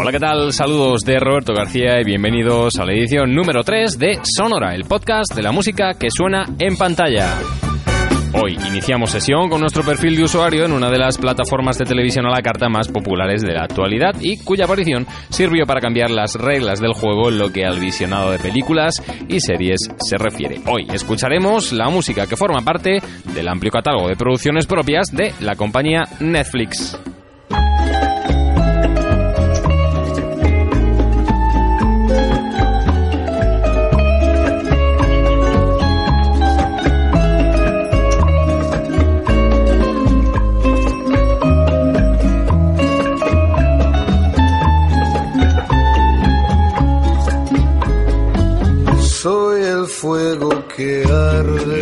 Hola, ¿qué tal? Saludos de Roberto García y bienvenidos a la edición número 3 de Sonora, el podcast de la música que suena en pantalla. Hoy iniciamos sesión con nuestro perfil de usuario en una de las plataformas de televisión a la carta más populares de la actualidad y cuya aparición sirvió para cambiar las reglas del juego en lo que al visionado de películas y series se refiere. Hoy escucharemos la música que forma parte del amplio catálogo de producciones propias de la compañía Netflix.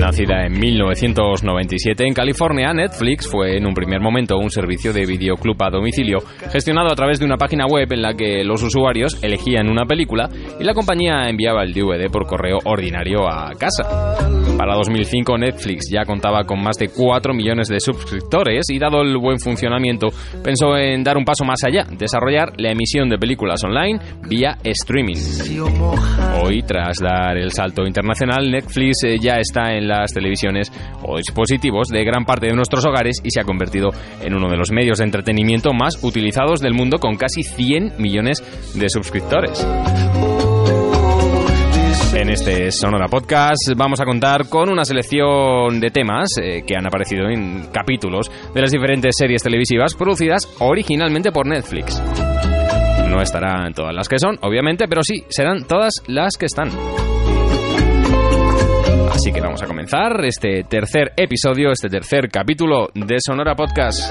Nacida en 1997 en California, Netflix fue en un primer momento un servicio de videoclub a domicilio gestionado a través de una página web en la que los usuarios elegían una película y la compañía enviaba el DVD por correo ordinario a casa. Para 2005 Netflix ya contaba con más de 4 millones de suscriptores y dado el buen funcionamiento pensó en dar un paso más allá, desarrollar la emisión de películas online vía streaming. Hoy, tras dar el salto internacional, Netflix eh, ya está en las televisiones o dispositivos de gran parte de nuestros hogares y se ha convertido en uno de los medios de entretenimiento más utilizados del mundo con casi 100 millones de suscriptores. En este Sonora Podcast vamos a contar con una selección de temas eh, que han aparecido en capítulos de las diferentes series televisivas producidas originalmente por Netflix. No estarán todas las que son, obviamente, pero sí, serán todas las que están. Así que vamos a comenzar este tercer episodio, este tercer capítulo de Sonora Podcast.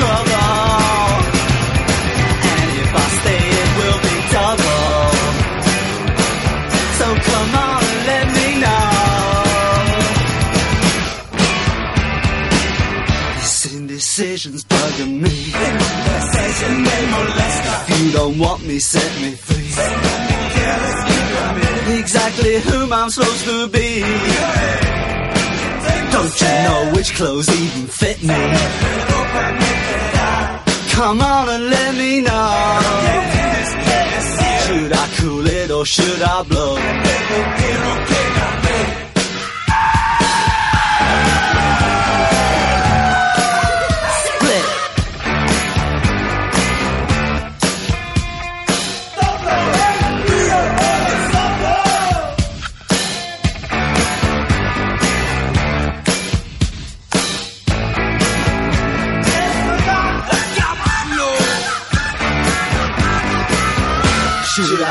On let me know. This indecision's bugging me. If you don't want me, set me free. Exactly whom I'm supposed to be. Don't you know which clothes even fit me? Come on and let me know. Should I cool it or should I blow?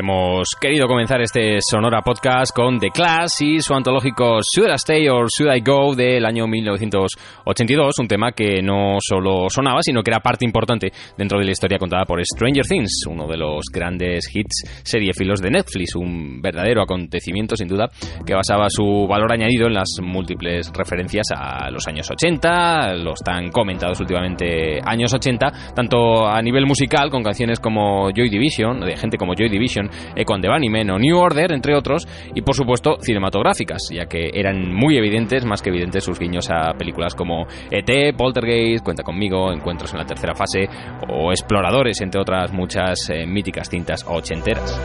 Hemos querido comenzar este Sonora Podcast con The Clash y su antológico Should I Stay or Should I Go del año 1982, un tema que no solo sonaba, sino que era parte importante dentro de la historia contada por Stranger Things, uno de los grandes hits seriefilos de Netflix, un verdadero acontecimiento sin duda que basaba su valor añadido en las múltiples referencias a los años 80, los tan comentados últimamente años 80, tanto a nivel musical con canciones como Joy Division, de gente como Joy Division, Echo de Bunnymen o New Order, entre otros, y por supuesto cinematográficas, ya que eran muy evidentes, más que evidentes, sus guiños a películas como ET, Poltergeist, Cuenta conmigo, Encuentros en la tercera fase o Exploradores, entre otras muchas eh, míticas cintas ochenteras.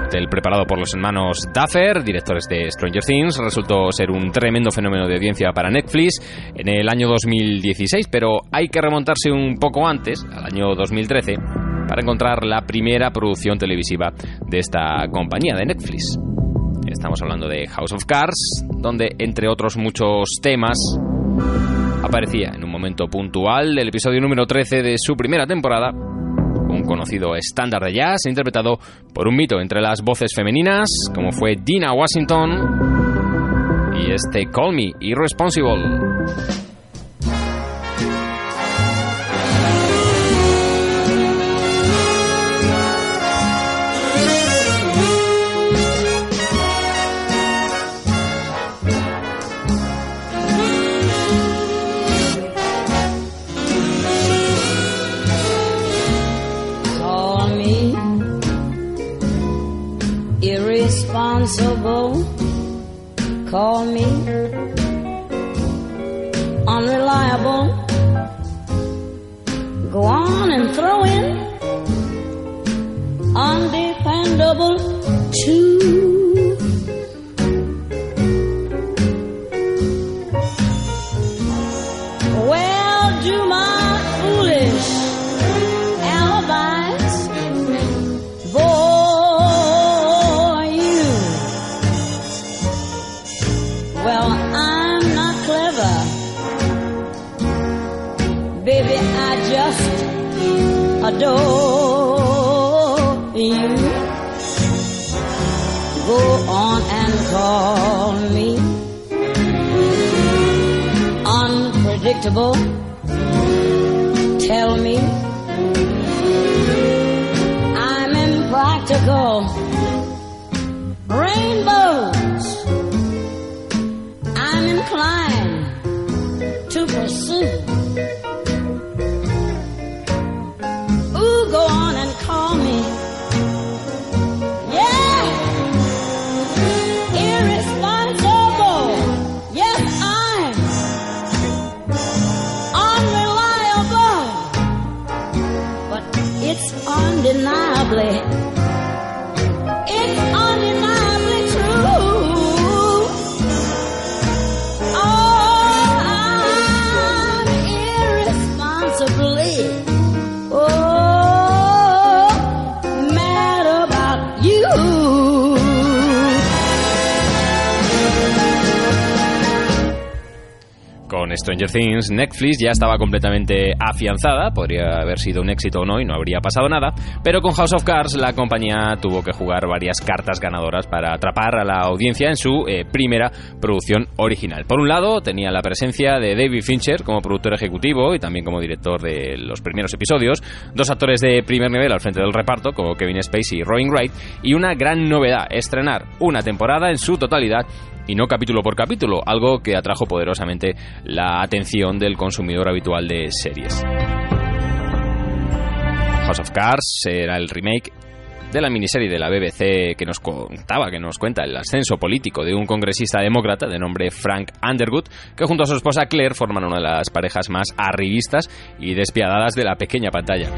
Cóctel preparado por los hermanos Duffer, directores de Stranger Things, resultó ser un tremendo fenómeno de audiencia para Netflix en el año 2016, pero hay que remontarse un poco antes, al año 2013, para encontrar la primera producción televisiva de esta compañía de Netflix. Estamos hablando de House of Cards, donde entre otros muchos temas aparecía en un momento puntual del episodio número 13 de su primera temporada un conocido estándar de jazz interpretado por un mito entre las voces femeninas, como fue Dina Washington y este Call Me Irresponsible. Irresponsible. Call me unreliable. Go on and throw in undependable too. Adore you. Go on and call me unpredictable. Tell me I'm impractical. Rainbows, I'm inclined to pursue. Con Stranger Things, Netflix ya estaba completamente afianzada, podría haber sido un éxito o no y no habría pasado nada, pero con House of Cards la compañía tuvo que jugar varias cartas ganadoras para atrapar a la audiencia en su eh, primera producción original. Por un lado, tenía la presencia de David Fincher como productor ejecutivo y también como director de los primeros episodios, dos actores de primer nivel al frente del reparto como Kevin Spacey y Robin Wright, y una gran novedad, estrenar una temporada en su totalidad y no capítulo por capítulo, algo que atrajo poderosamente la atención del consumidor habitual de series. House of Cards era el remake de la miniserie de la BBC que nos contaba, que nos cuenta el ascenso político de un congresista demócrata de nombre Frank Underwood, que junto a su esposa Claire forman una de las parejas más arribistas y despiadadas de la pequeña pantalla.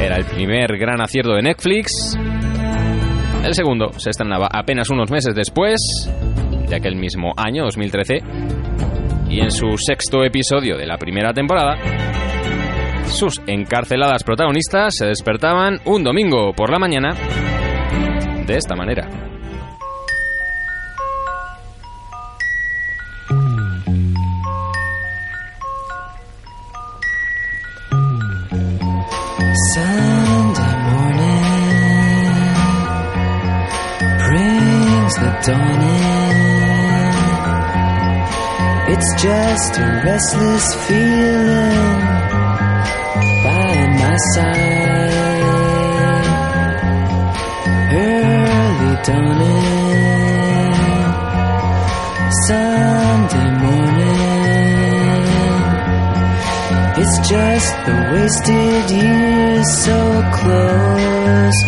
Era el primer gran acierto de Netflix. El segundo se estrenaba apenas unos meses después de aquel mismo año, 2013, y en su sexto episodio de la primera temporada, sus encarceladas protagonistas se despertaban un domingo por la mañana de esta manera. done it. It's just a restless feeling by my side. Early dawning, Sunday morning. It's just the wasted years so close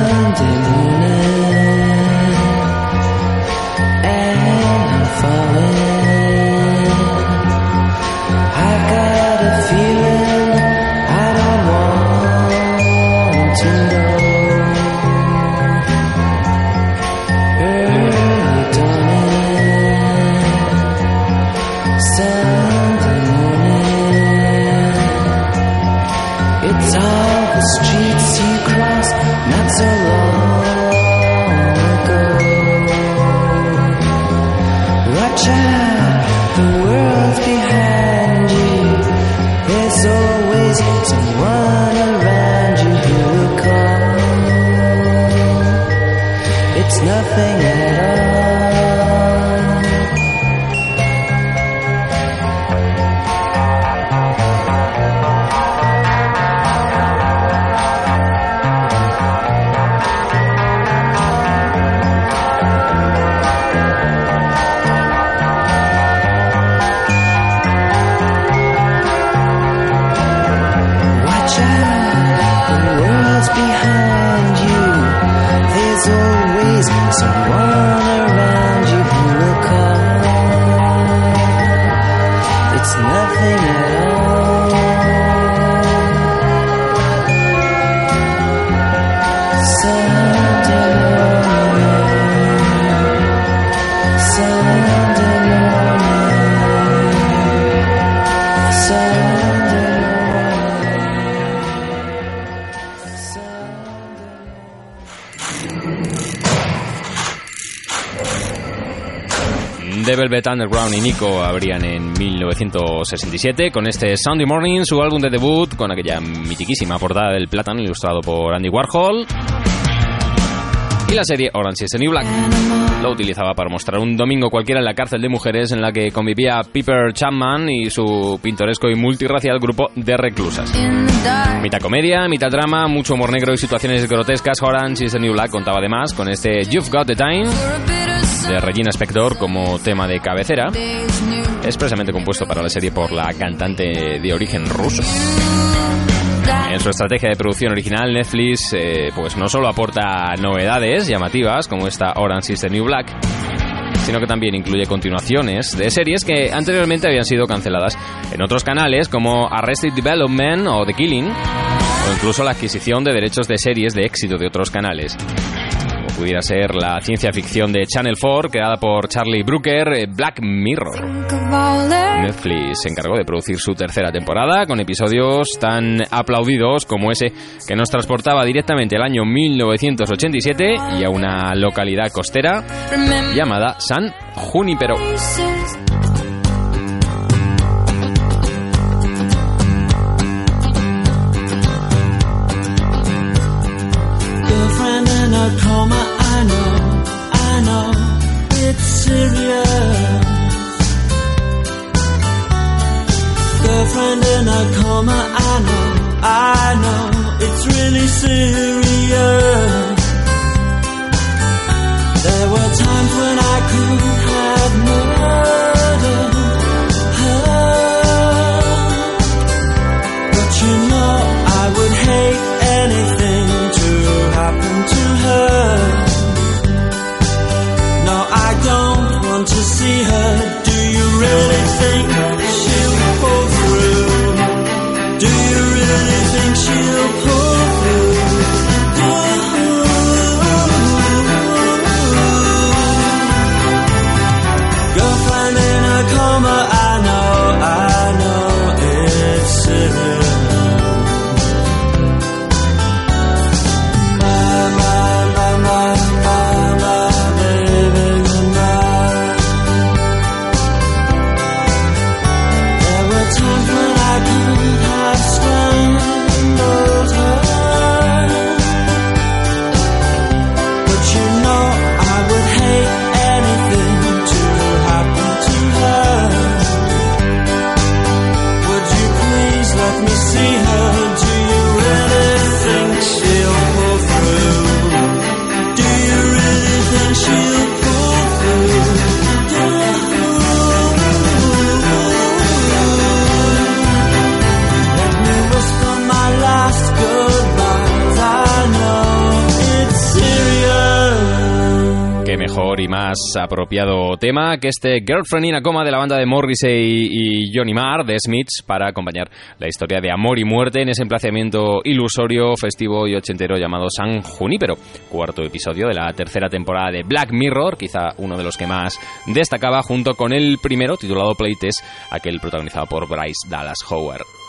Velvet Underground y Nico abrían en 1967 con este Sunday Morning, su álbum de debut, con aquella mitiquísima portada del plátano ilustrado por Andy Warhol. Y la serie Orange is the New Black lo utilizaba para mostrar un domingo cualquiera en la cárcel de mujeres en la que convivía Piper Chapman y su pintoresco y multirracial grupo de reclusas. Mitad comedia, mitad drama, mucho humor negro y situaciones grotescas, Orange is the New Black contaba además con este You've Got the Time de Regina Spector como tema de cabecera, expresamente compuesto para la serie por la cantante de origen ruso. En su estrategia de producción original, Netflix eh, pues no solo aporta novedades llamativas como esta Orange is the New Black, sino que también incluye continuaciones de series que anteriormente habían sido canceladas en otros canales como Arrested Development o The Killing, o incluso la adquisición de derechos de series de éxito de otros canales. Pudiera ser la ciencia ficción de Channel 4, creada por Charlie Brooker, eh, Black Mirror. Netflix se encargó de producir su tercera temporada con episodios tan aplaudidos como ese que nos transportaba directamente al año 1987 y a una localidad costera llamada San Junipero. I know, it's really serious. Apropiado tema que este Girlfriend in a Coma de la banda de Morrissey y Johnny Marr, de Smiths, para acompañar la historia de amor y muerte en ese emplazamiento ilusorio, festivo y ochentero llamado San Junípero, cuarto episodio de la tercera temporada de Black Mirror, quizá uno de los que más destacaba junto con el primero, titulado Playtest, aquel protagonizado por Bryce Dallas Howard.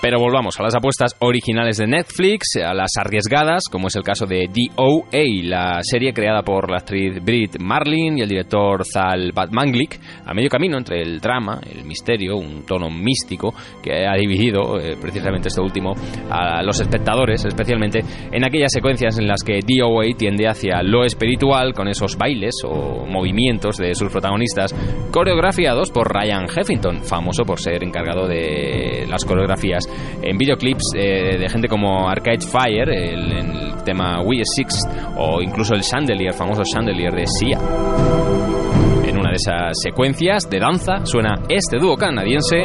Pero volvamos a las apuestas originales de Netflix, a las arriesgadas, como es el caso de DOA, la serie creada por la actriz Brit Marlin y el director Zal Batmanglik, a medio camino entre el drama, el misterio, un tono místico que ha dividido eh, precisamente este último a los espectadores, especialmente en aquellas secuencias en las que DOA tiende hacia lo espiritual con esos bailes o movimientos de sus protagonistas coreografiados por Ryan Heffington, famoso por ser encargado de las coreografías en videoclips eh, de gente como Arcade Fire, el, tema We Six, o incluso el Chandelier, famoso Chandelier de Sia. En una de esas secuencias de danza suena este dúo canadiense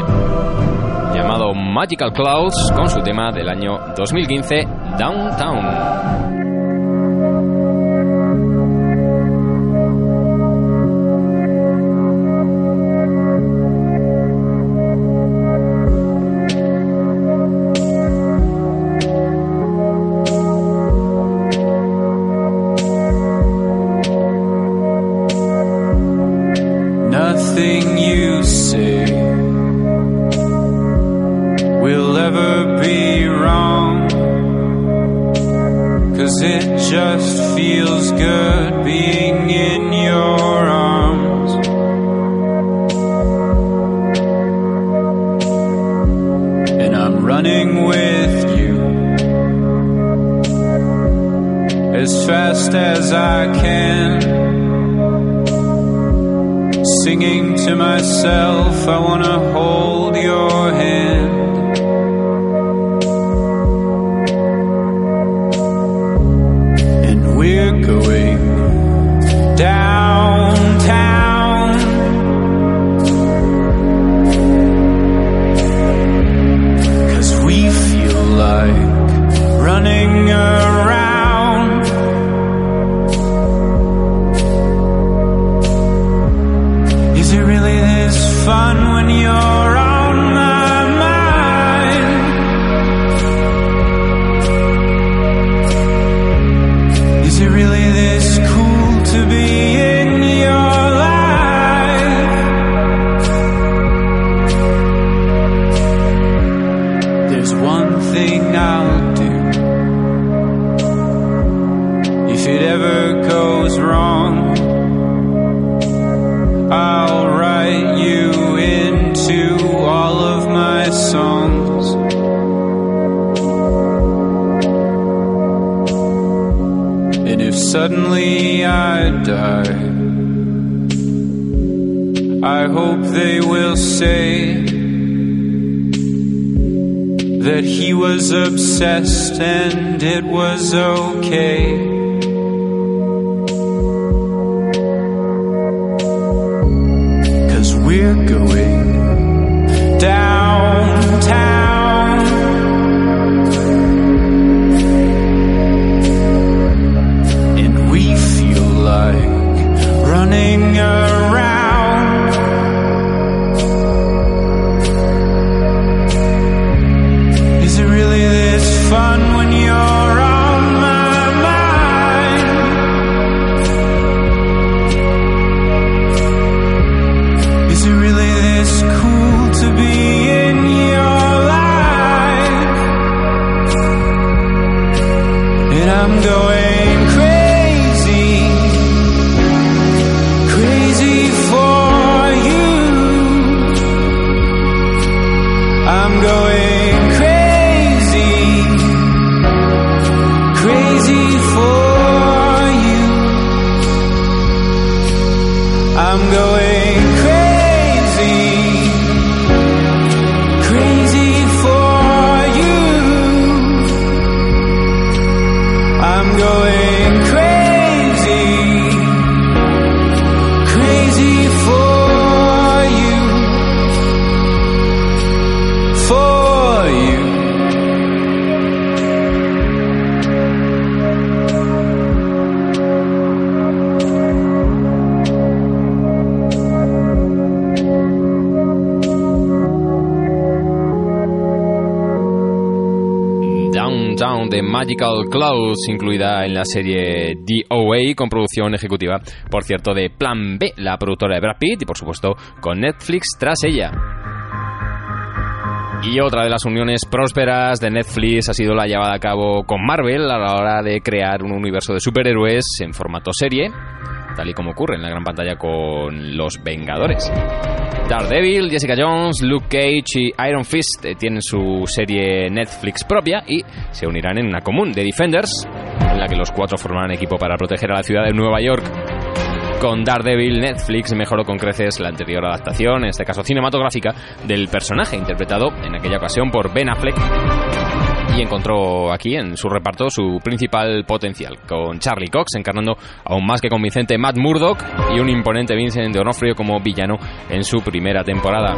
llamado Magical Clouds con su tema del año 2015, Downtown. And it was Downtown de Magical Clouds, incluida en la serie DOA, con producción ejecutiva, por cierto, de Plan B, la productora de Brad Pitt, y por supuesto con Netflix tras ella. Y otra de las uniones prósperas de Netflix ha sido la llevada a cabo con Marvel a la hora de crear un universo de superhéroes en formato serie, tal y como ocurre en la gran pantalla con Los Vengadores. Daredevil, Jessica Jones, Luke Cage y Iron Fist eh, tienen su serie Netflix propia y se unirán en una común, The Defenders, en la que los cuatro formarán equipo para proteger a la ciudad de Nueva York. Con Daredevil, Netflix mejoró con creces la anterior adaptación, en este caso cinematográfica, del personaje interpretado en aquella ocasión por Ben Affleck y encontró aquí en su reparto su principal potencial, con Charlie Cox encarnando aún más que convincente Matt Murdock y un imponente Vincent D'Onofrio como villano en su primera temporada.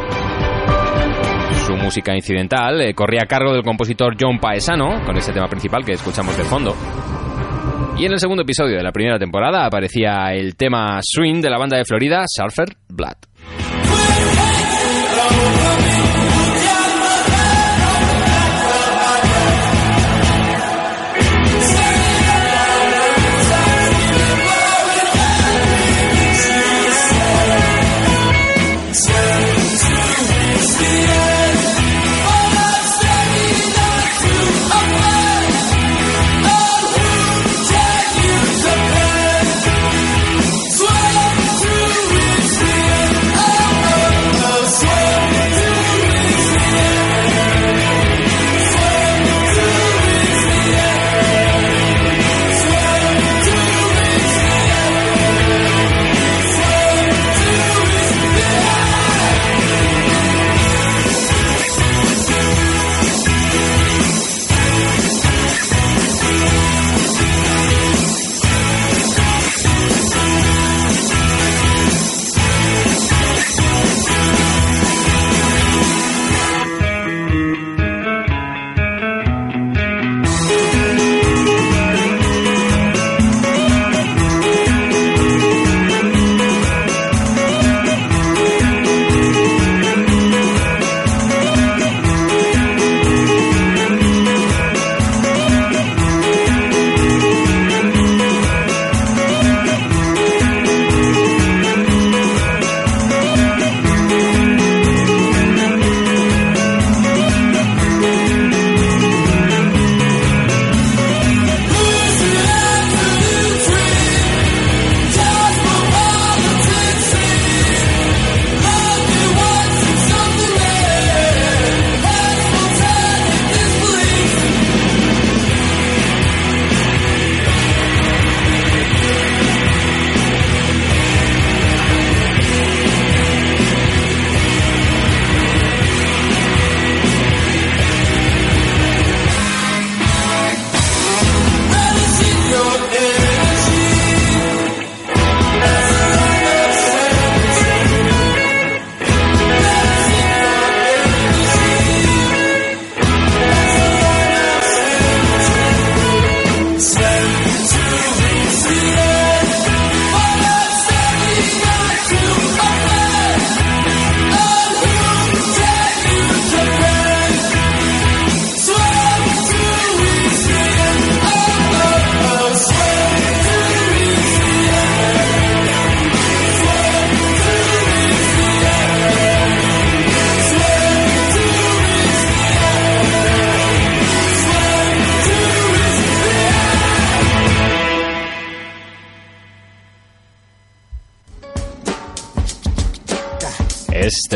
Su música incidental eh, corría a cargo del compositor John Paesano, con ese tema principal que escuchamos de fondo. Y en el segundo episodio de la primera temporada aparecía el tema swing de la banda de Florida, Surfer Blood.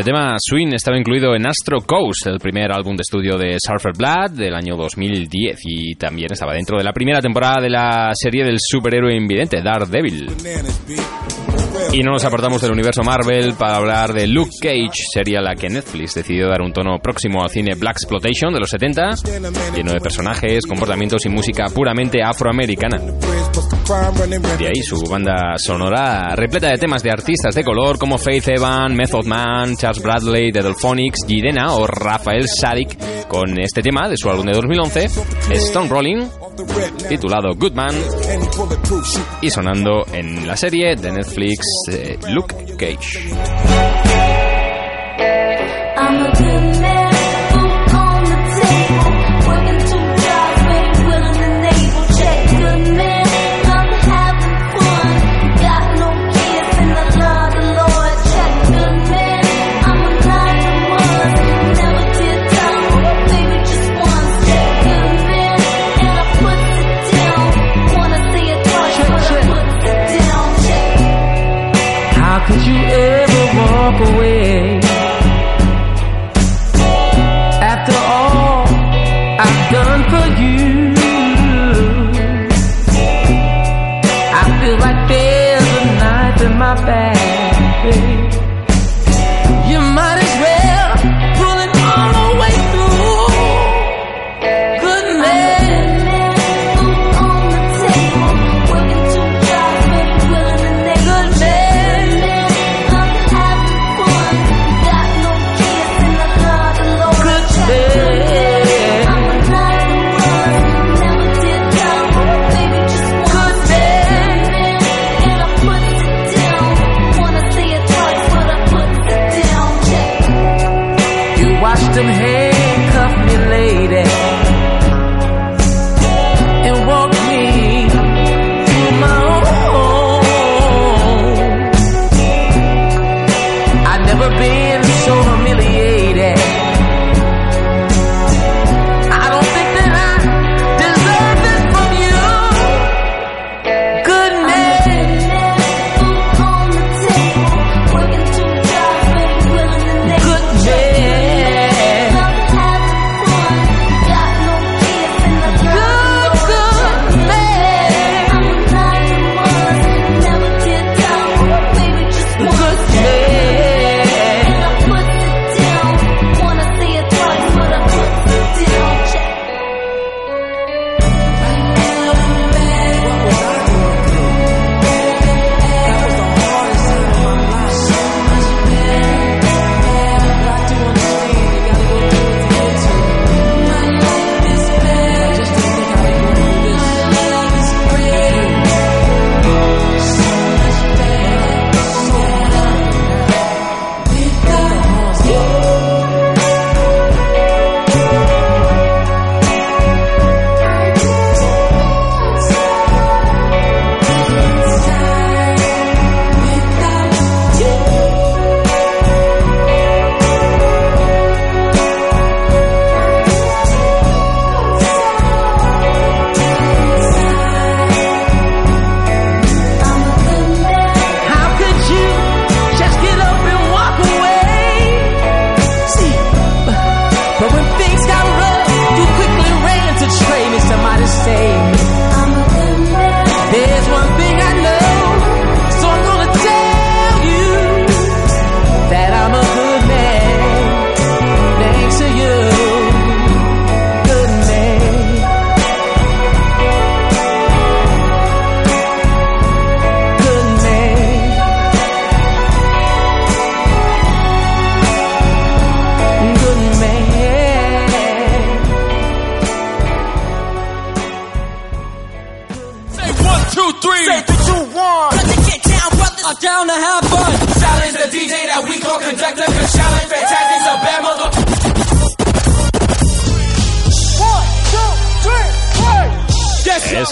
Este tema Swing estaba incluido en Astro Coast, el primer álbum de estudio de Surfer Blood del año 2010 y también estaba dentro de la primera temporada de la serie del superhéroe invidente Daredevil. Y no nos apartamos del universo Marvel para hablar de Luke Cage, sería la que Netflix decidió dar un tono próximo al cine Black Exploitation de los 70, lleno de personajes, comportamientos y música puramente afroamericana. De ahí su banda sonora repleta de temas de artistas de color como Faith Evan, Method Man, Charles Bradley, The Delphonics, Gidena o Rafael Sadik con este tema de su álbum de 2011, Stone Rolling, titulado Goodman y sonando en la serie de Netflix eh, Luke Cage. away.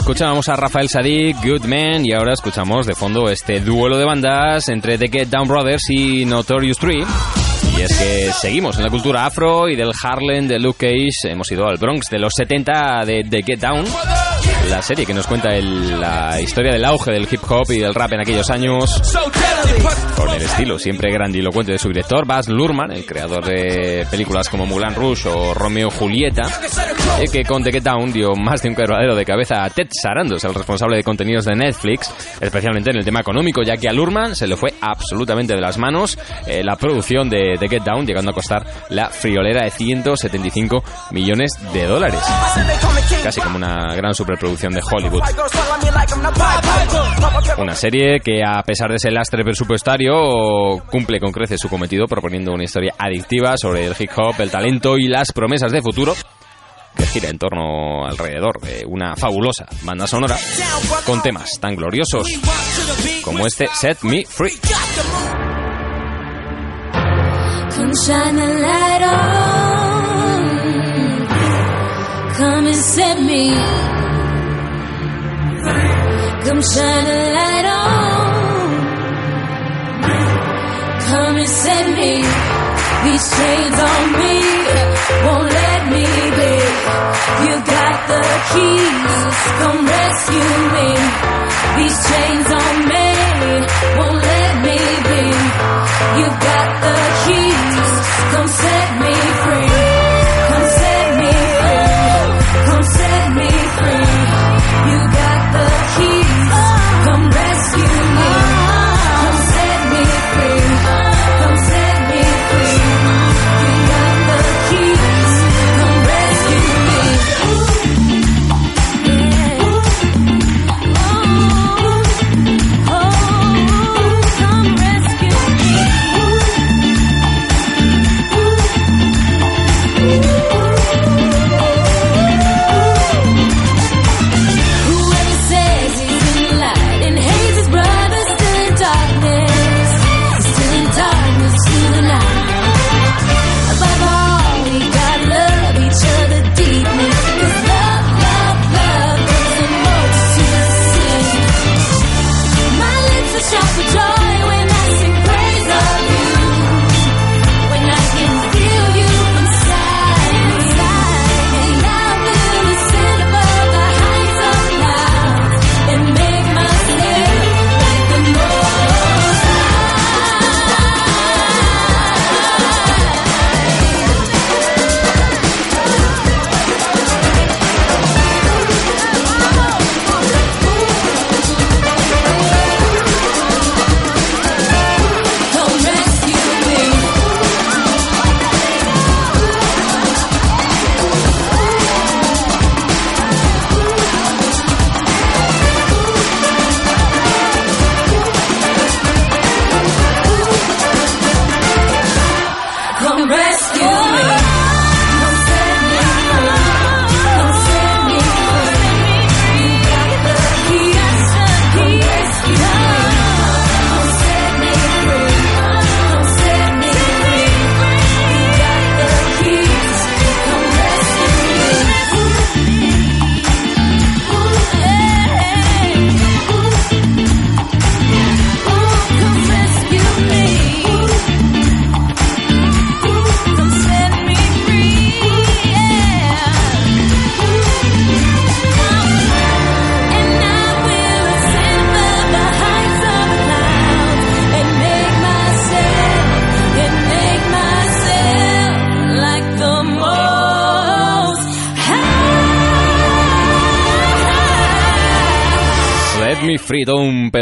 Escuchábamos a Rafael Sadik, Good Man, y ahora escuchamos de fondo este duelo de bandas entre The Get Down Brothers y Notorious Three. Y es que seguimos en la cultura afro y del Harlem de Luke Cage. Hemos ido al Bronx de los 70 de The Get Down, la serie que nos cuenta el- la historia del auge del hip hop y del rap en aquellos años. Con el estilo siempre grandilocuente de su director, Baz Luhrmann, el creador de películas como Mulan Rouge o Romeo Julieta, y que con The Get Down dio más de un quebradero de cabeza a Ted Sarandos, el responsable de contenidos de Netflix, especialmente en el tema económico, ya que a Luhrmann se le fue absolutamente de las manos eh, la producción de The Get Down, llegando a costar la friolera de 175 millones de dólares. Casi como una gran superproducción de Hollywood. Una serie que, a pesar de ese lastre presupuestario, cumple con creces su cometido proponiendo una historia adictiva sobre el hip hop, el talento y las promesas de futuro que gira en torno alrededor de una fabulosa banda sonora con temas tan gloriosos como este Set Me Free. Come and set me. Come shine the light on. Come and set me. These chains on me won't let me be. You got the keys. Come rescue me. These chains on me won't let me be. You got the keys. Come set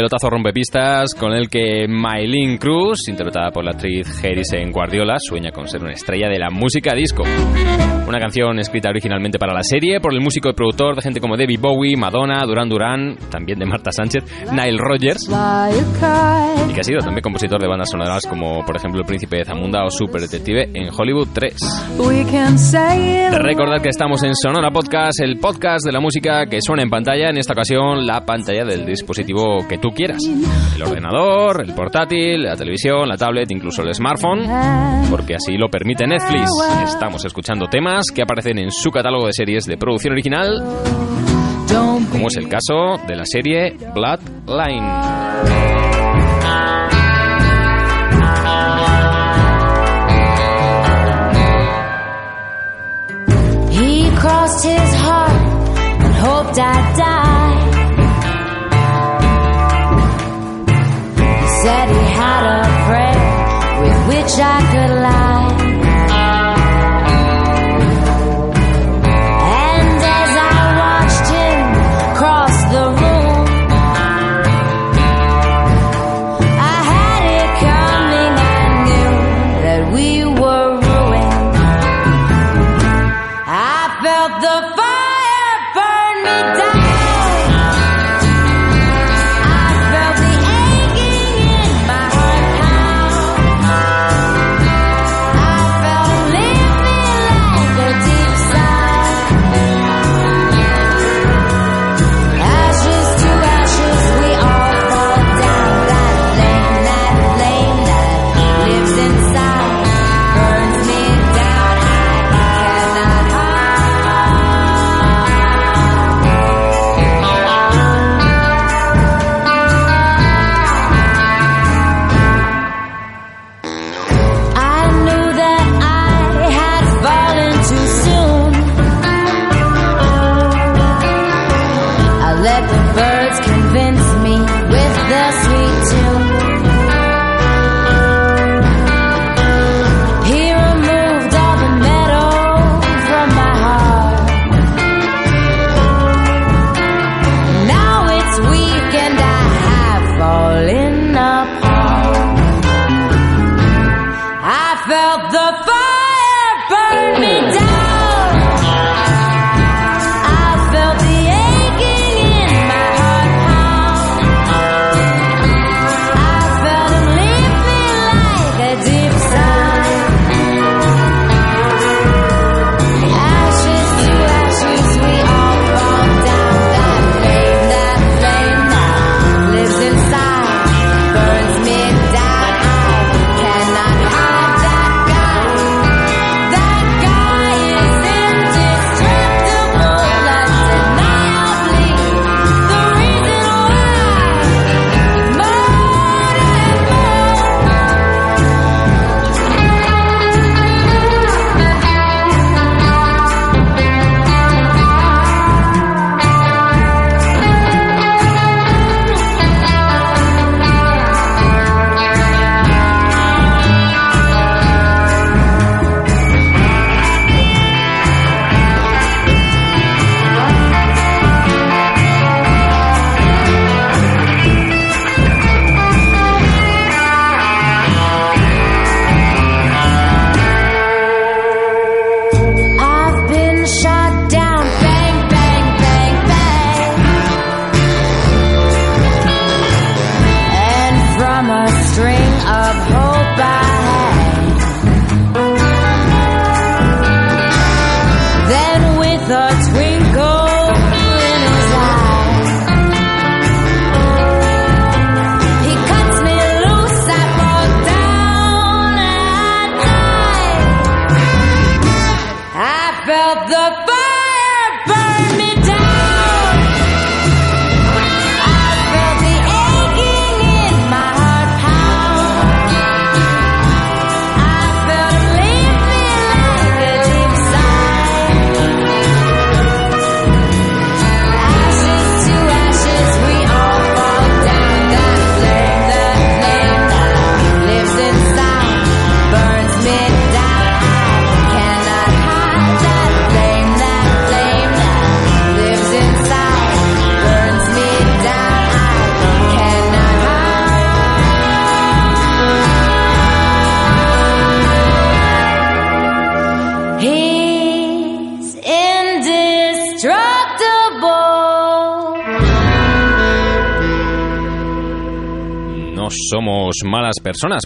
pelotazo rompepistas con el que Maylin Cruz, interpretada por la actriz Harrison Guardiola, sueña con ser una estrella de la música disco. Una canción escrita originalmente para la serie por el músico y productor de gente como David Bowie, Madonna, Duran Duran, también de Marta Sánchez, Nile Rogers, y que ha sido también compositor de bandas sonoras como, por ejemplo, El Príncipe de Zamunda o Super Detective en Hollywood 3. Recordad que estamos en Sonora Podcast, el podcast de la música que suena en pantalla, en esta ocasión la pantalla del dispositivo que tú quieras. El ordenador, el portátil, la televisión, la tablet, incluso el smartphone, porque así lo permite Netflix. Estamos escuchando temas que aparecen en su catálogo de series de producción original, como es el caso de la serie Bloodline. Daddy had a prayer with which I could lie.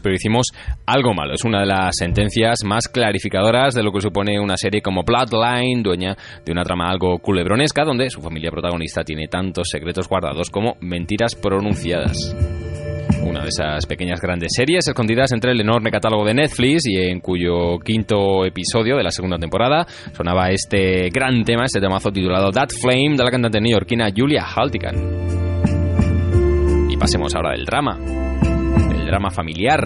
Pero hicimos algo malo. Es una de las sentencias más clarificadoras de lo que supone una serie como Bloodline, dueña de una trama algo culebronesca, donde su familia protagonista tiene tantos secretos guardados como mentiras pronunciadas. Una de esas pequeñas grandes series escondidas entre el enorme catálogo de Netflix y en cuyo quinto episodio de la segunda temporada sonaba este gran tema, este temazo titulado That Flame de la cantante neoyorquina Julia Haltigan. Y pasemos ahora del drama, drama familiar,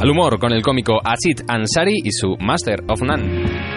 al humor con el cómico Asit Ansari y su Master of None.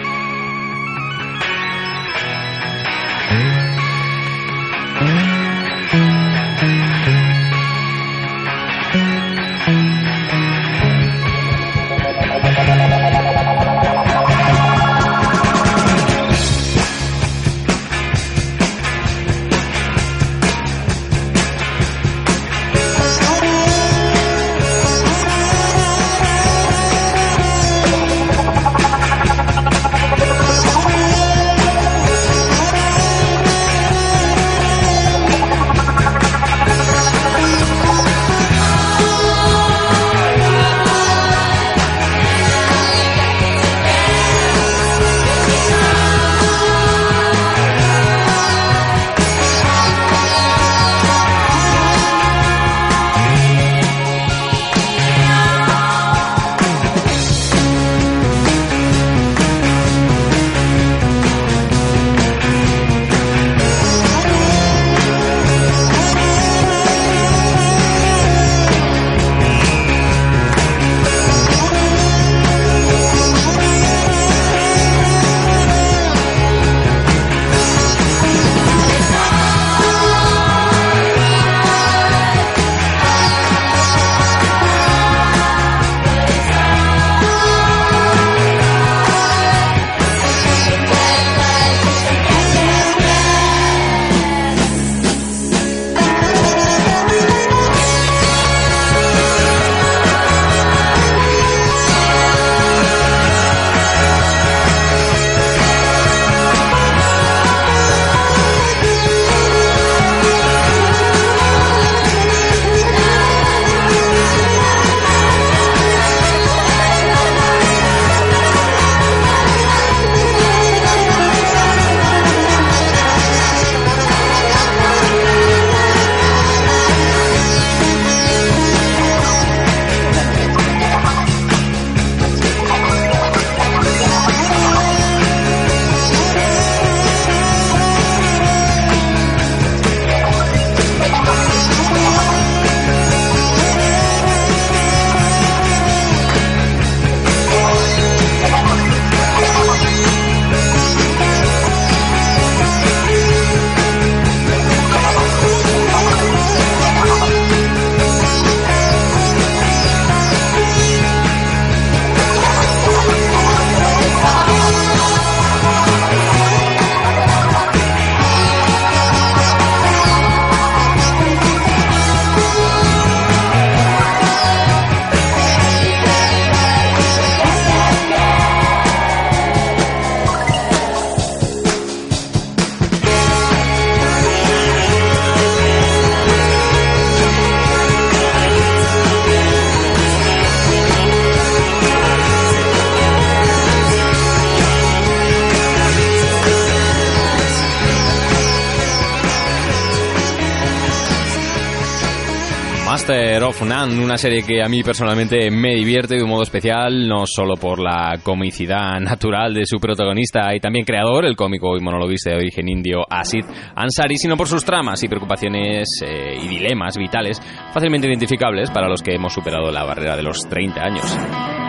Of una serie que a mí personalmente me divierte de un modo especial, no solo por la comicidad natural de su protagonista y también creador, el cómico y monologuista de origen indio Asid Ansari, sino por sus tramas y preocupaciones eh, y dilemas vitales fácilmente identificables para los que hemos superado la barrera de los 30 años.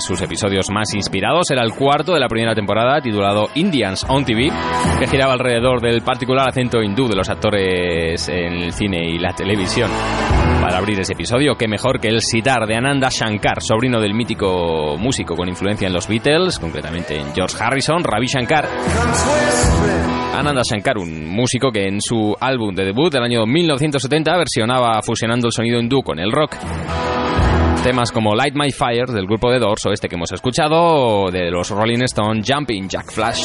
Sus episodios más inspirados era el cuarto de la primera temporada, titulado Indians on TV, que giraba alrededor del particular acento hindú de los actores en el cine y la televisión. Para abrir ese episodio, qué mejor que el sitar de Ananda Shankar, sobrino del mítico músico con influencia en los Beatles, concretamente en George Harrison, Ravi Shankar. Ananda Shankar, un músico que en su álbum de debut del año 1970 versionaba fusionando el sonido hindú con el rock. Temas como Light My Fire del grupo de Doors o este que hemos escuchado de los Rolling Stones Jumping Jack Flash.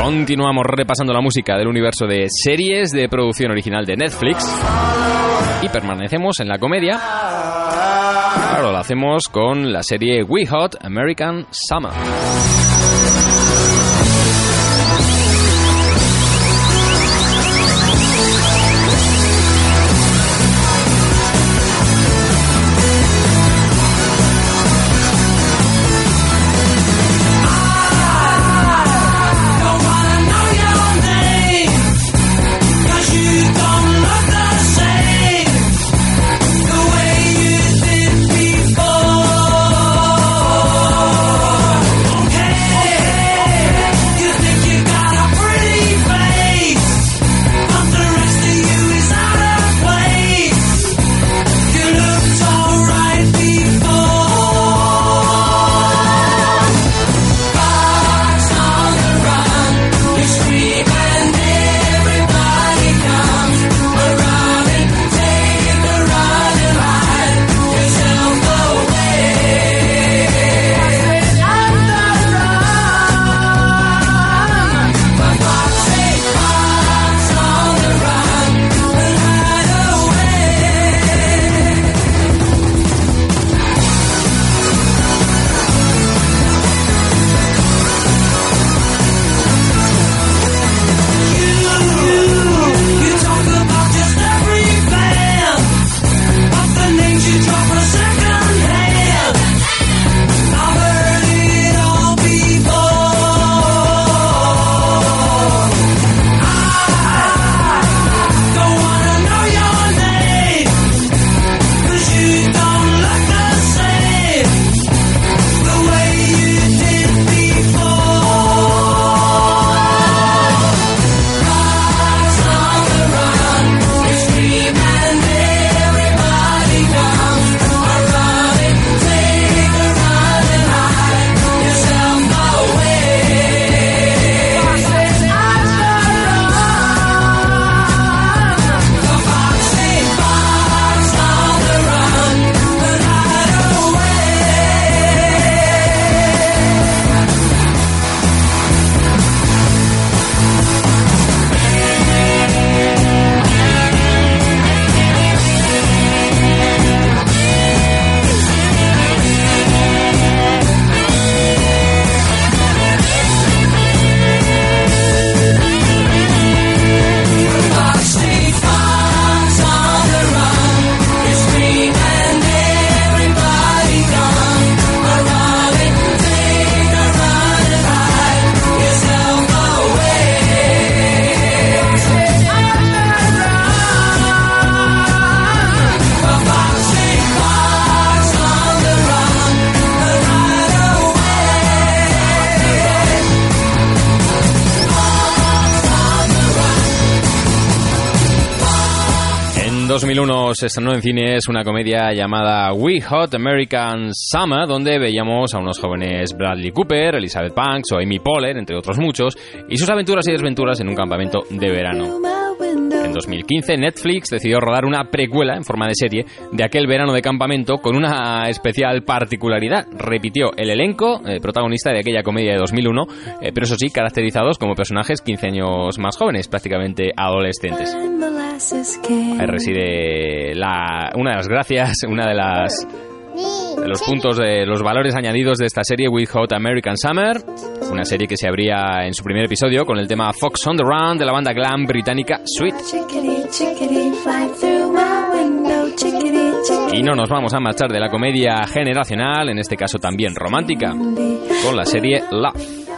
Continuamos repasando la música del universo de series de producción original de Netflix y permanecemos en la comedia. Claro, lo hacemos con la serie We Hot American Summer. 2001 se estrenó en cines una comedia llamada We Hot American Summer, donde veíamos a unos jóvenes Bradley Cooper, Elizabeth Banks o Amy Poehler, entre otros muchos, y sus aventuras y desventuras en un campamento de verano. En 2015 Netflix decidió rodar una precuela en forma de serie de aquel verano de campamento con una especial particularidad. Repitió el elenco eh, protagonista de aquella comedia de 2001, eh, pero eso sí, caracterizados como personajes 15 años más jóvenes, prácticamente adolescentes. Ahí reside la, una de las gracias, una de las de los puntos de los valores añadidos de esta serie With Hot American Summer, una serie que se abría en su primer episodio con el tema Fox on the Run de la banda glam británica Sweet. Y no nos vamos a marchar de la comedia generacional, en este caso también romántica, con la serie Love.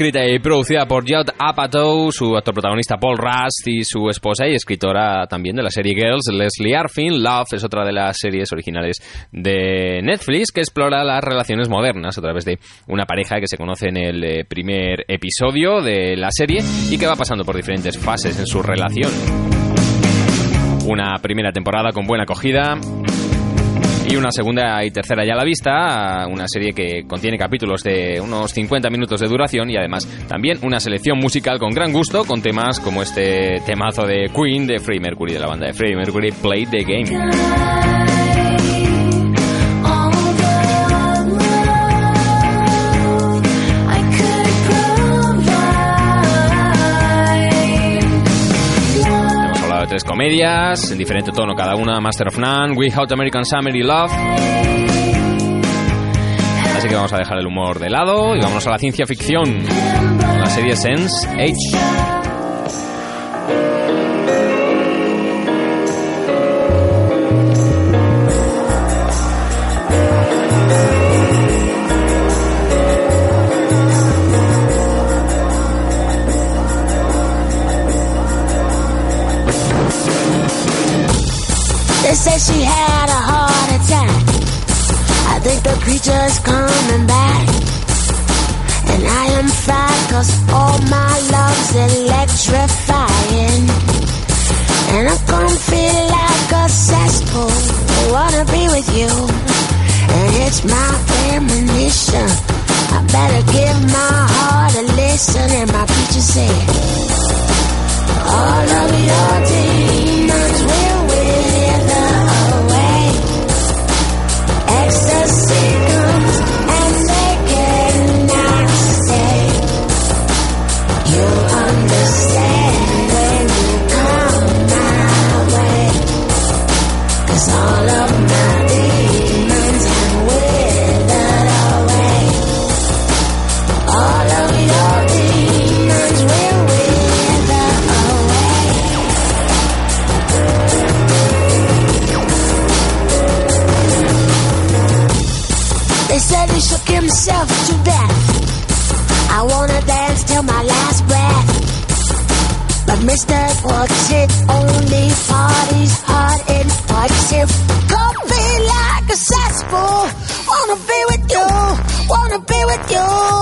Escrita y producida por Judd Apatow, su actor protagonista Paul Rust y su esposa y escritora también de la serie Girls, Leslie Arfin. Love es otra de las series originales de Netflix que explora las relaciones modernas a través de una pareja que se conoce en el eh, primer episodio de la serie y que va pasando por diferentes fases en su relación. Una primera temporada con buena acogida, y una segunda y tercera ya a la vista, una serie que contiene capítulos de unos 50 minutos de duración y además también una selección musical con gran gusto, con temas como este temazo de Queen de Freddie Mercury, de la banda de Freddie Mercury, Play the Game. tres comedias, en diferente tono cada una, Master of None, We Out American Summer y Love. Así que vamos a dejar el humor de lado y vámonos a la ciencia ficción, la serie Sense 8. say she had a heart attack. I think the creature's coming back. And I am fried cause all my love's electrifying. And I'm gonna feel like a cesspool. I wanna be with you. And it's my premonition. I better give my heart a listen. And my preacher said, All of your days. Himself to death. I wanna dance till my last breath. But Mr. It only parties hard in positive. Coffee like a cesspool. Wanna be with you, wanna be with you.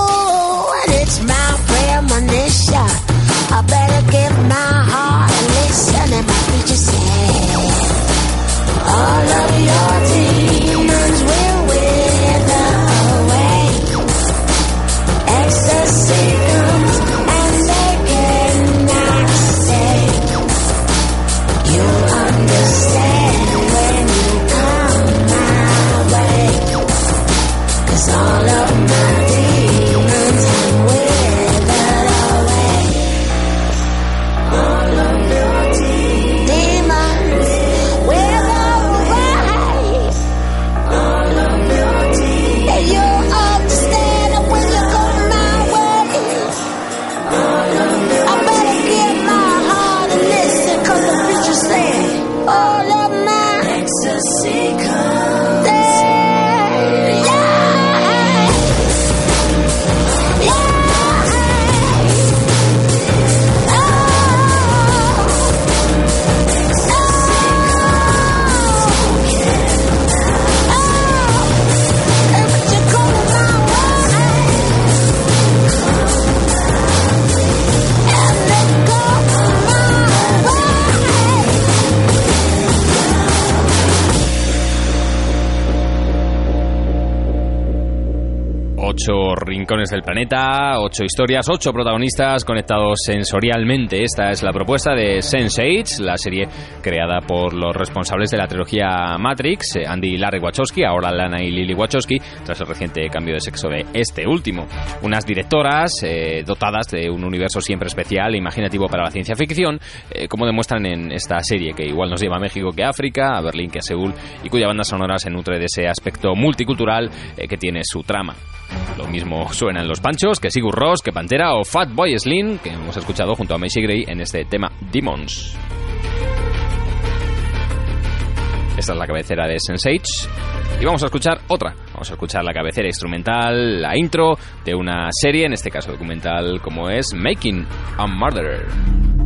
Rincones del planeta, ocho historias, ocho protagonistas conectados sensorialmente. Esta es la propuesta de Sense8, la serie creada por los responsables de la trilogía Matrix, eh, Andy y Larry Wachowski, ahora Lana y Lily Wachowski, tras el reciente cambio de sexo de este último. Unas directoras eh, dotadas de un universo siempre especial e imaginativo para la ciencia ficción, eh, como demuestran en esta serie que igual nos lleva a México que a África, a Berlín que a Seúl, y cuya banda sonora se nutre de ese aspecto multicultural que tiene su trama. Lo mismo suenan Los Panchos que Sigur Ross, que Pantera o Fat Boy Slim, que hemos escuchado junto a Macy Gray en este tema Demons. Esta es la cabecera de Sensage. Y vamos a escuchar otra. Vamos a escuchar la cabecera instrumental, la intro de una serie, en este caso documental, como es Making a Murderer.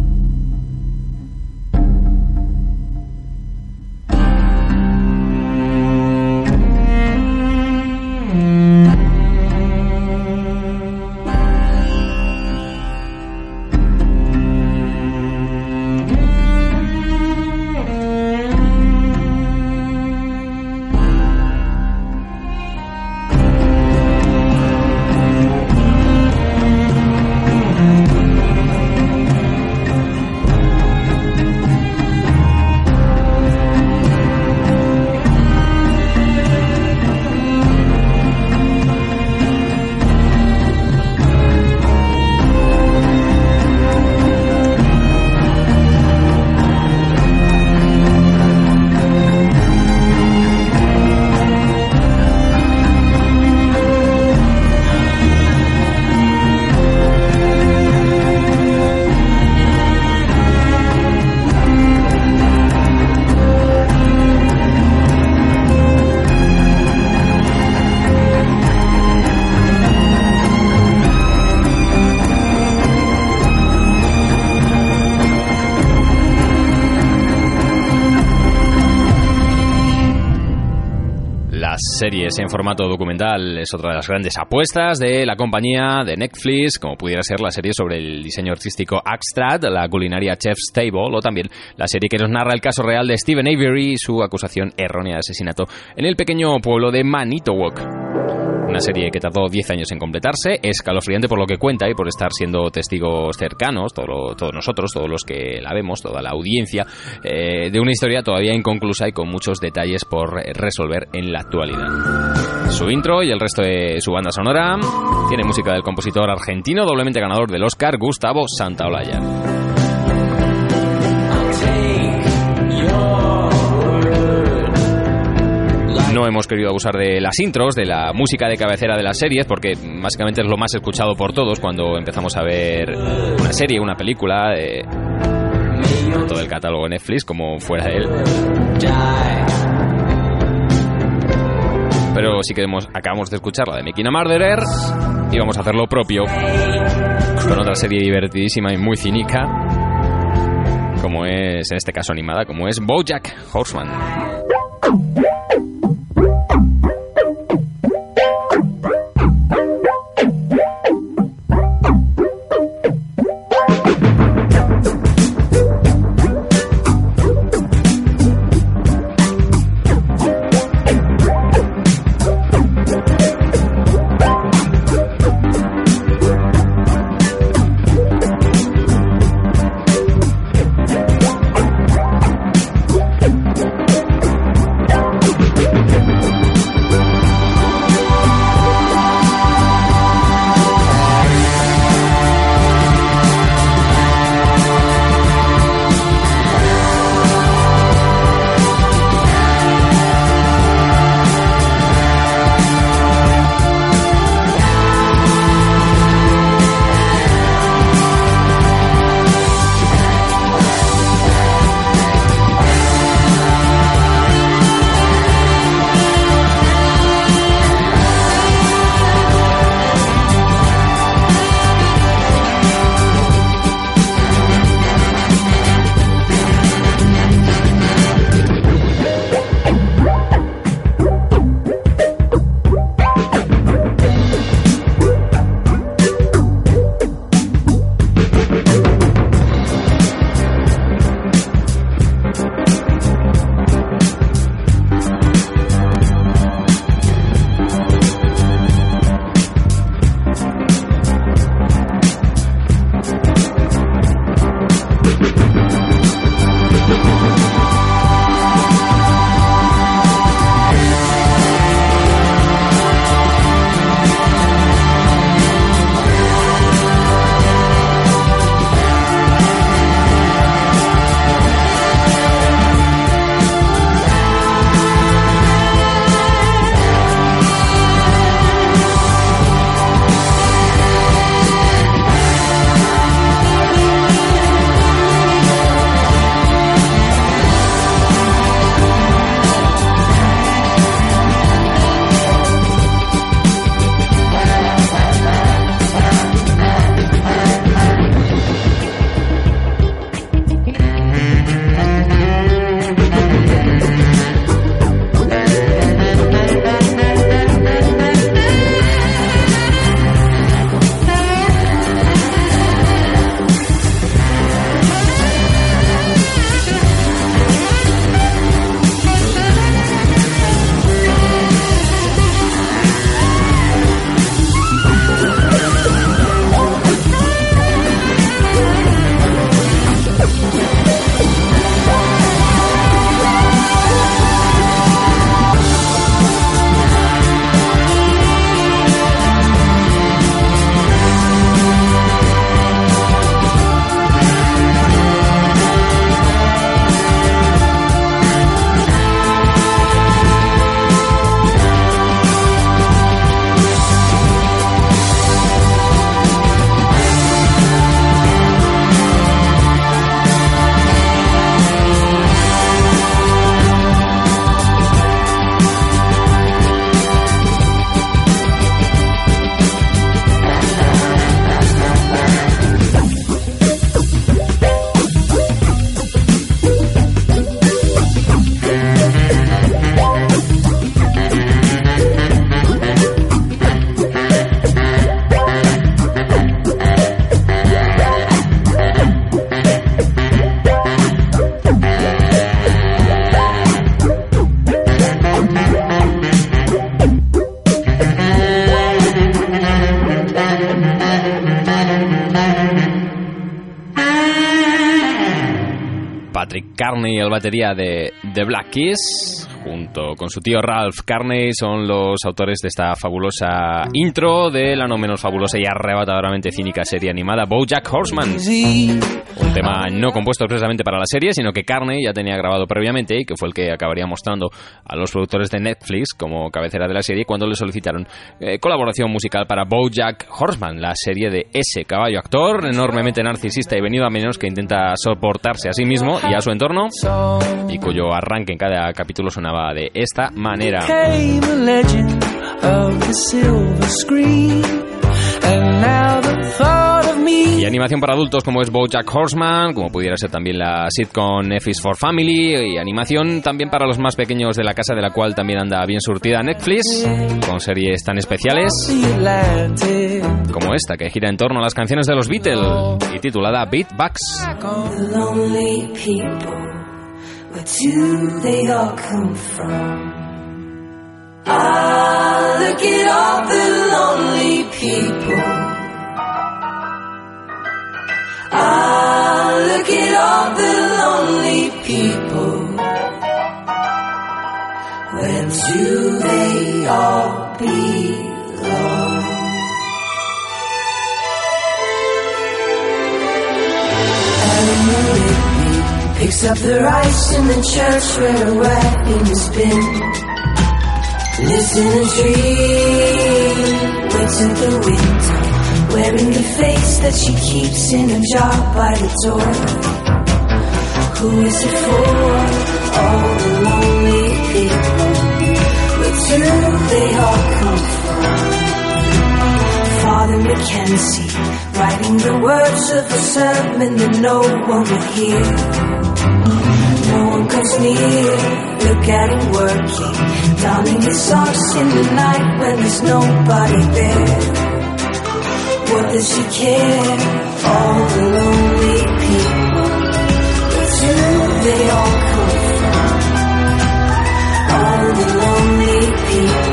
Series en formato documental es otra de las grandes apuestas de la compañía de Netflix, como pudiera ser la serie sobre el diseño artístico Axtrad, la culinaria Chef's Table, o también la serie que nos narra el caso real de Stephen Avery y su acusación errónea de asesinato en el pequeño pueblo de Manitowoc. Una serie que tardó 10 años en completarse, escalofriante por lo que cuenta y por estar siendo testigos cercanos, todos nosotros, todos los que la vemos, toda la audiencia, eh, de una historia todavía inconclusa y con muchos detalles por resolver en la actualidad. Su intro y el resto de su banda sonora tiene música del compositor argentino doblemente ganador del Oscar, Gustavo Santaolalla. No hemos querido abusar de las intros, de la música de cabecera de las series, porque básicamente es lo más escuchado por todos cuando empezamos a ver una serie, una película, eh, todo el catálogo de Netflix, como fuera de él. Pero sí que acabamos de escuchar la de Making a Murderer y vamos a hacer lo propio con otra serie divertidísima y muy cínica, como es, en este caso animada, como es Bojack Horseman. Carney, el batería de The Black Keys, junto con su tío Ralph Carney, son los autores de esta fabulosa intro de la no menos fabulosa y arrebatadoramente cínica serie animada BoJack Horseman. Un tema no compuesto expresamente para la serie, sino que Carney ya tenía grabado previamente y que fue el que acabaría mostrando a los productores de Netflix como cabecera de la serie cuando le solicitaron eh, colaboración musical para BoJack Horseman, la serie de ese caballo actor enormemente narcisista y venido a menos que intenta soportarse a sí mismo y a su entorno y cuyo arranque en cada capítulo sonaba de esta manera. Animación para adultos como es BoJack Horseman, como pudiera ser también la sitcom F is for Family, y animación también para los más pequeños de la casa, de la cual también anda bien surtida Netflix, con series tan especiales como esta, que gira en torno a las canciones de los Beatles, y titulada Beatbox. The lonely people, where do they all come from? Look at all the lonely people. Ah, look at all the lonely people. Where do they all belong? Eleanor picks up the rice in the church where a wedding has been. In a dream, waits at the window, wearing the face that she keeps in a jar by the door. Who is it for? All the lonely people. Where do they all come from? Father Mackenzie, writing the words of a sermon that no one would hear. No one comes near, look at him working, donning his socks in the night when there's nobody there. What does she care? All the lonely people, where do they all come from? All the lonely people,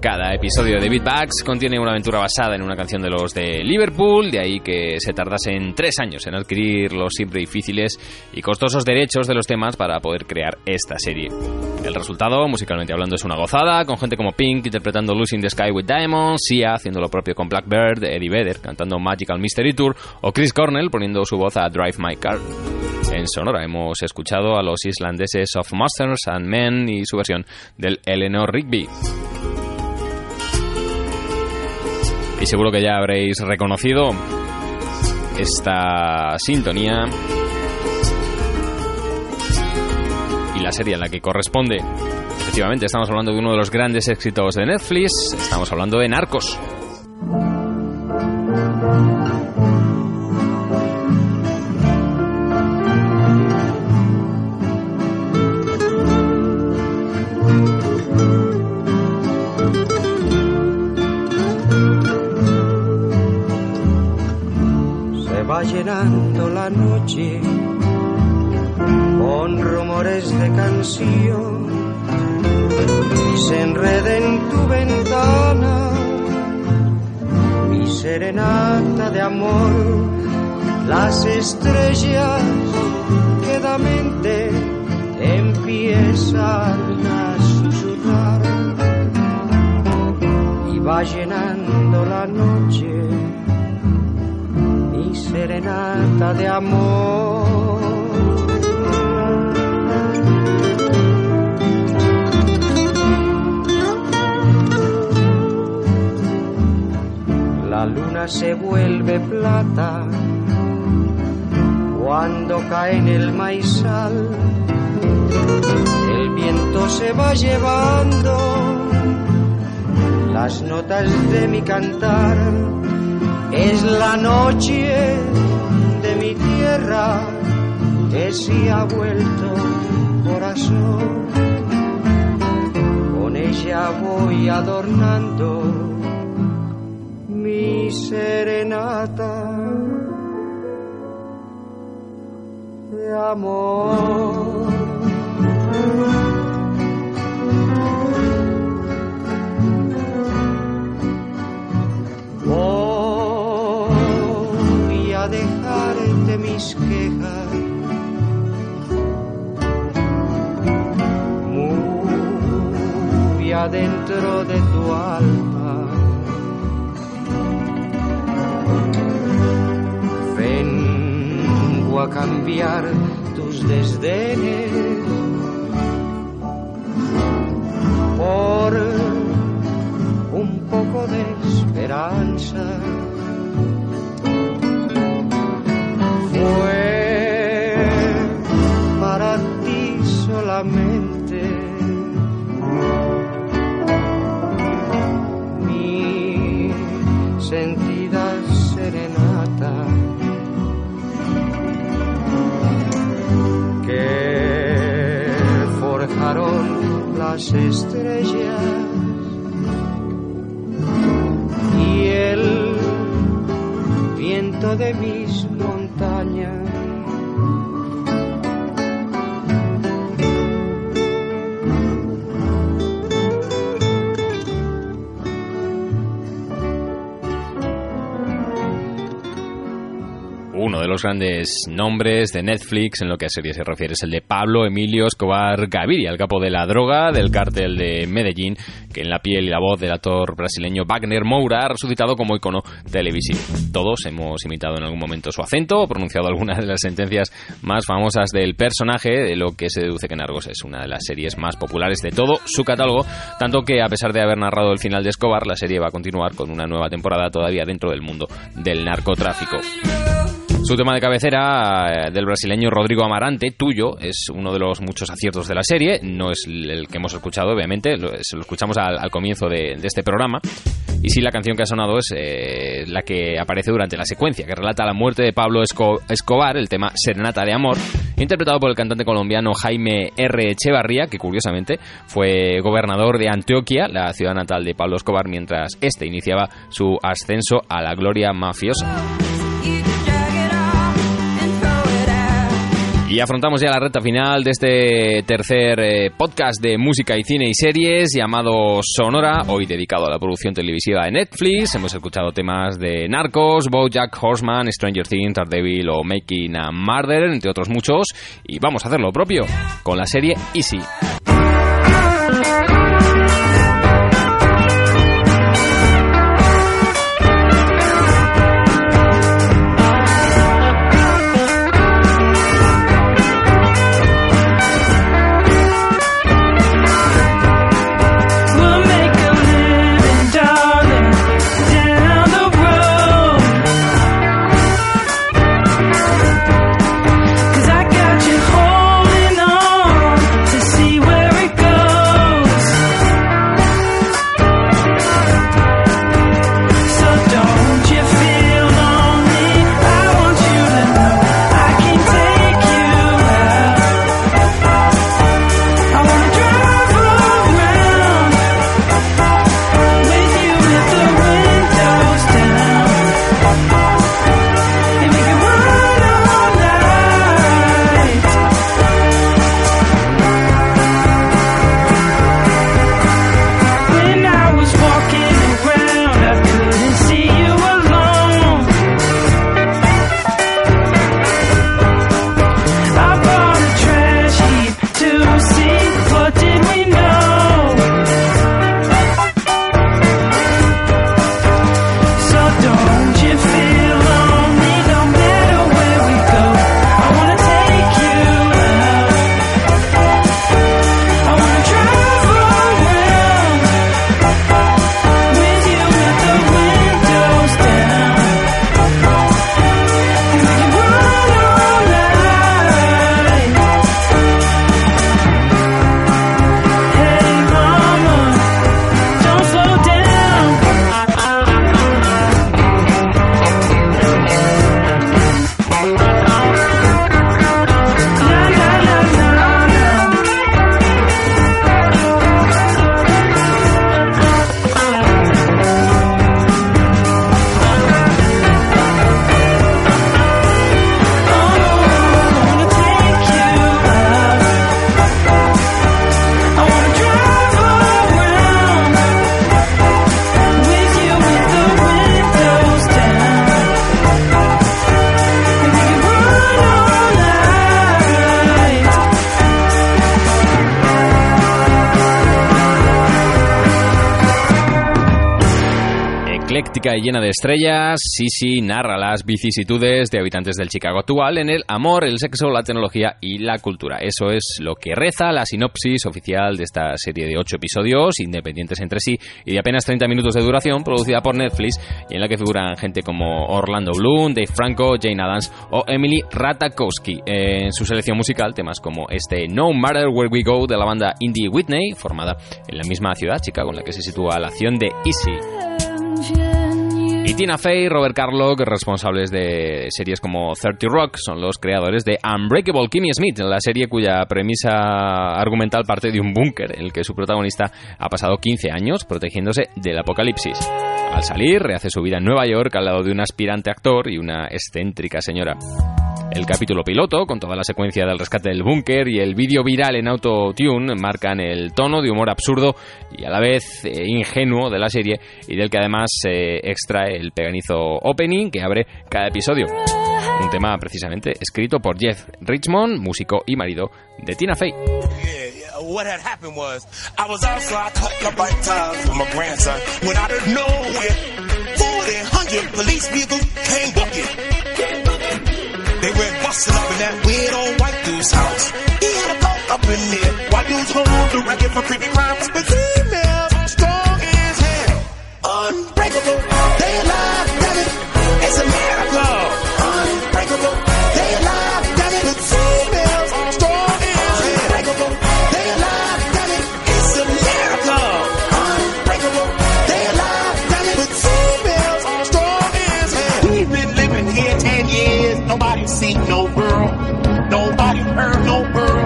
Cada episodio de Beatbox contiene una aventura basada en una canción de los de Liverpool, de ahí que se tardasen tres años en adquirir los siempre difíciles y costosos derechos de los temas para poder crear esta serie. El resultado, musicalmente hablando, es una gozada, con gente como Pink interpretando Losing the Sky with Diamonds, Sia haciendo lo propio con Blackbird, Eddie Vedder cantando Magical Mystery Tour o Chris Cornell poniendo su voz a Drive My Car. En Sonora hemos escuchado a los islandeses of Monsters and Men y su versión del Eleanor Rigby. Y seguro que ya habréis reconocido esta sintonía y la serie en la que corresponde. Efectivamente, estamos hablando de uno de los grandes éxitos de Netflix, estamos hablando de Narcos. Llenando la noche con rumores de canción y se enreda en tu ventana mi serenata de amor. Las estrellas quedamente empiezan a susurrar y va llenando la noche mi serenata de amor. La luna se vuelve plata cuando cae en el maizal. El viento se va llevando las notas de mi cantar es la noche de mi tierra que se ha vuelto corazón. Con ella voy adornando mi serenata de amor. Dejarte mis quejas. Muy adentro de tu alma. Vengo a cambiar tus desdenes por un poco de esperanza. Fue para ti solamente. Mi sentida serenata que forjaron las estrellas y el viento de mis los grandes nombres de Netflix en lo que a serie se refiere es el de Pablo Emilio Escobar Gaviria, el capo de la droga del cártel de Medellín, que en la piel y la voz del actor brasileño Wagner Moura ha resucitado como icono televisivo. Todos hemos imitado en algún momento su acento o pronunciado algunas de las sentencias más famosas del personaje, de lo que se deduce que Narcos es una de las series más populares de todo su catálogo, tanto que a pesar de haber narrado el final de Escobar, la serie va a continuar con una nueva temporada todavía dentro del mundo del narcotráfico. Su tema de cabecera eh, del brasileño Rodrigo Amarante, tuyo, es uno de los muchos aciertos de la serie. No es el que hemos escuchado, obviamente, lo, escuchamos al, comienzo de, este programa. Y sí, la canción que ha sonado es eh, la que aparece durante la secuencia, que relata la muerte de Pablo Esco Escobar, el tema Serenata de Amor, interpretado por el cantante colombiano Jaime R. Echevarría, que curiosamente fue gobernador de Antioquia, la ciudad natal de Pablo Escobar, mientras este iniciaba su ascenso a la gloria mafiosa. Y afrontamos ya la recta final de este tercer eh, podcast de música y cine y series llamado Sonora, hoy dedicado a la producción televisiva de Netflix. Hemos escuchado temas de Narcos, Bojack Horseman, Stranger Things, Daredevil o Making a Murder, entre otros muchos. Y vamos a hacer lo propio con la serie Easy. Llena de estrellas, Sisi narra las vicisitudes de habitantes del Chicago actual en el amor, el sexo, la tecnología y la cultura. Eso es lo que reza la sinopsis oficial de esta serie de ocho episodios, independientes entre sí y de apenas 30 minutos de duración, producida por Netflix y en la que figuran gente como Orlando Bloom, Dave Franco, Jane Adams o Emily Ratajkowski. En su selección musical, temas como este No Matter Where We Go de la banda Indie Whitney, formada en la misma ciudad, Chicago, en la que se sitúa la acción de Easy. Y Tina Fey Robert Carlock, responsables de series como 30 Rock, son los creadores de Unbreakable Kimmy Smith, la serie cuya premisa argumental parte de un búnker en el que su protagonista ha pasado 15 años protegiéndose del apocalipsis. Al salir, rehace su vida en Nueva York al lado de un aspirante actor y una excéntrica señora. El capítulo piloto, con toda la secuencia del rescate del búnker y el vídeo viral en Autotune, marcan el tono de humor absurdo y a la vez eh, ingenuo de la serie y del que además se extrae el peganizo opening que abre cada episodio. Un tema precisamente escrito por Jeff Richmond, músico y marido de Tina Fey. what had happened was I was outside cutting up bite times with my grandson when out of nowhere 40, 100 police vehicles came booking. Busting up in that weird old white dude's house. He had a coat up in there. White dudes hold the record for creepy crimes, but females strong as hell. Unbreakable, they alive, damn it. It's a heard no girl.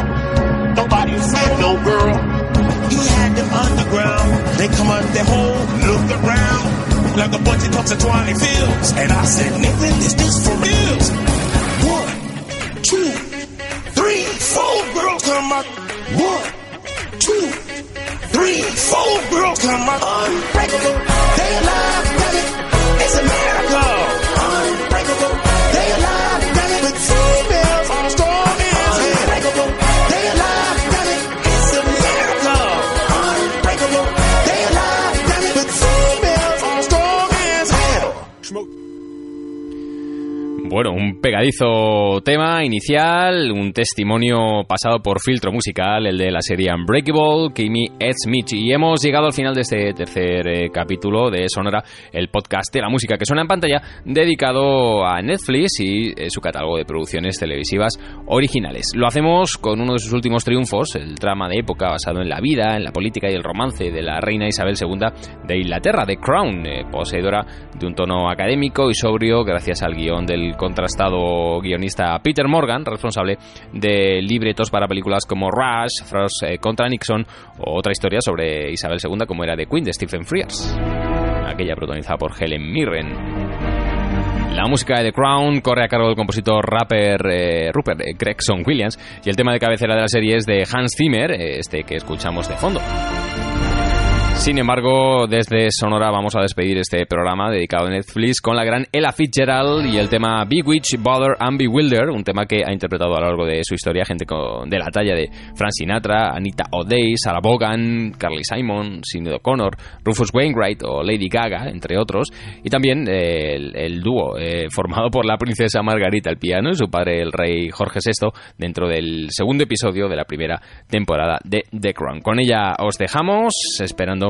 Nobody said no girl. You had them underground. They come out their hole, look around. Like a bunch of talks of Twine Fields. And I said, nigga, is this for real? One, two, three, four girls come out. One, two, three, four girls come out. Unbreakable, they alive, Bueno, un pegadizo tema inicial, un testimonio pasado por filtro musical, el de la serie Unbreakable, Kimi Smith. Y hemos llegado al final de este tercer eh, capítulo de Sonora, el podcast de la música que suena en pantalla, dedicado a Netflix y eh, su catálogo de producciones televisivas originales. Lo hacemos con uno de sus últimos triunfos, el drama de época basado en la vida, en la política y el romance de la reina Isabel II de Inglaterra, The Crown, eh, poseedora de un tono académico y sobrio gracias al guion del contrastado guionista Peter Morgan, responsable de libretos para películas como Rush, Frost eh, contra Nixon o otra historia sobre Isabel II como era The Queen de Stephen Frears, aquella protagonizada por Helen Mirren. La música de The Crown corre a cargo del compositor rapper eh, Rupert eh, Gregson Williams y el tema de cabecera de la serie es de Hans Zimmer, este que escuchamos de fondo. Sin embargo, desde Sonora vamos a despedir este programa dedicado a Netflix con la gran Ella Fitzgerald y el tema Bewitch, Bother and Bewilder, un tema que ha interpretado a lo largo de su historia gente de la talla de Frank Sinatra, Anita O'Day, Sarah Vaughan, Carly Simon, Sinead O'Connor, Rufus Wainwright o Lady Gaga, entre otros, y también eh, el, el dúo eh, formado por la princesa Margarita al piano y su padre el rey Jorge VI dentro del segundo episodio de la primera temporada de The Crown. Con ella os dejamos, esperando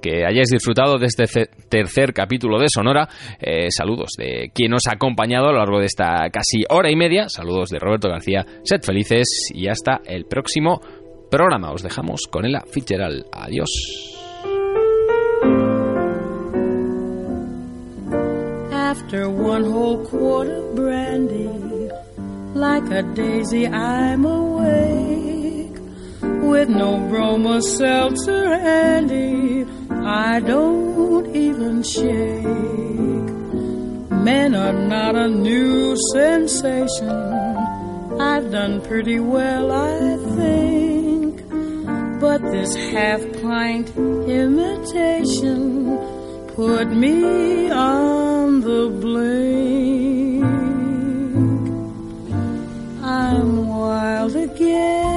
que hayáis disfrutado de este ce- tercer capítulo de Sonora. Eh, saludos de quien os ha acompañado a lo largo de esta casi hora y media. Saludos de Roberto García. Sed felices y hasta el próximo programa. Os dejamos con Ella Fitzgerald. Adiós. With no broma seltzer handy, I don't even shake. Men are not a new sensation. I've done pretty well, I think. But this half pint imitation put me on the blink. I'm wild again,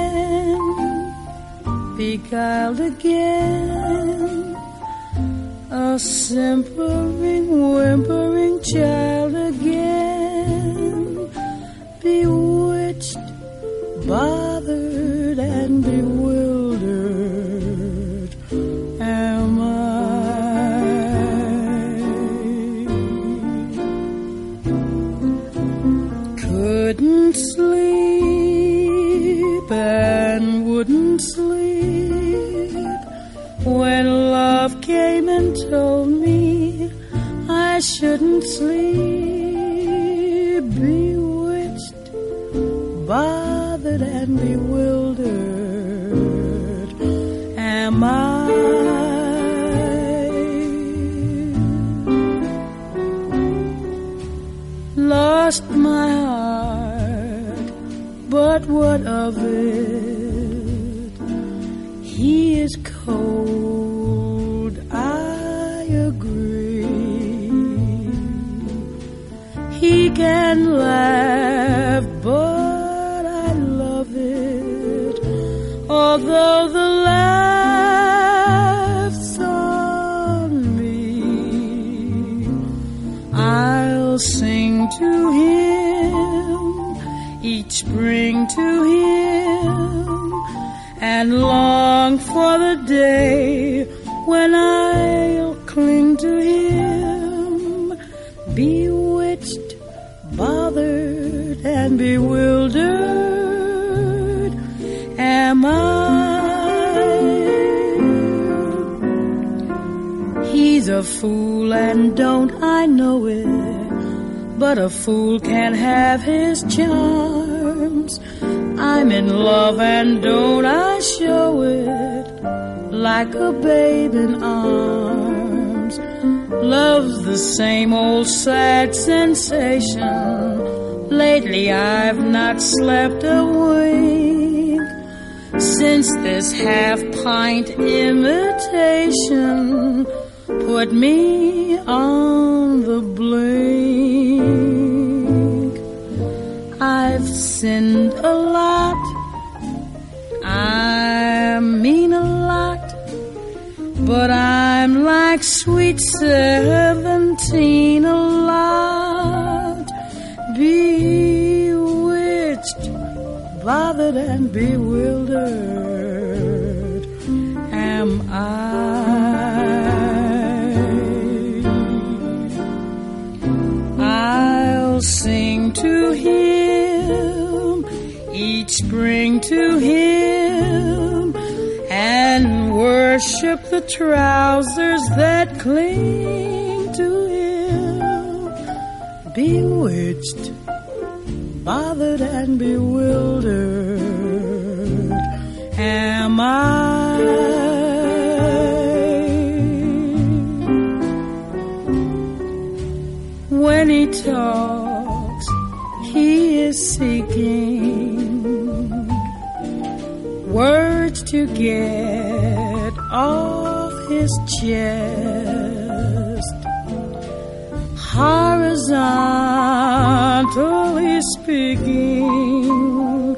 beguiled again, a simpering, whimpering child again, bewitched, bothered, and bewildered. Am I? Couldn't sleep when love came and told me I shouldn't sleep, bewitched, bothered, and bewildered. Am I? Lost my heart, but what of it? He is cold, I agree. He can laugh, but I love it. Although the laugh's on me, I'll sing to him each spring to him and long for the day when I'll cling to him, bewitched, bothered, and bewildered. Am I? He's a fool, and don't I know it? But a fool can't have his charms. I'm in love and don't I show it like a babe in arms. Love's the same old sad sensation. Lately I've not slept a wink since this half pint imitation put me on the blink. I've sinned a But I'm like sweet seventeen a lot. Bewitched, bothered, and bewildered. Am I? I'll sing to him each spring to him worship the trousers that cling to him. Bewitched, bothered, and bewildered. Am I? When he talks, he is seeking words to get off his chest. Horizontally speaking,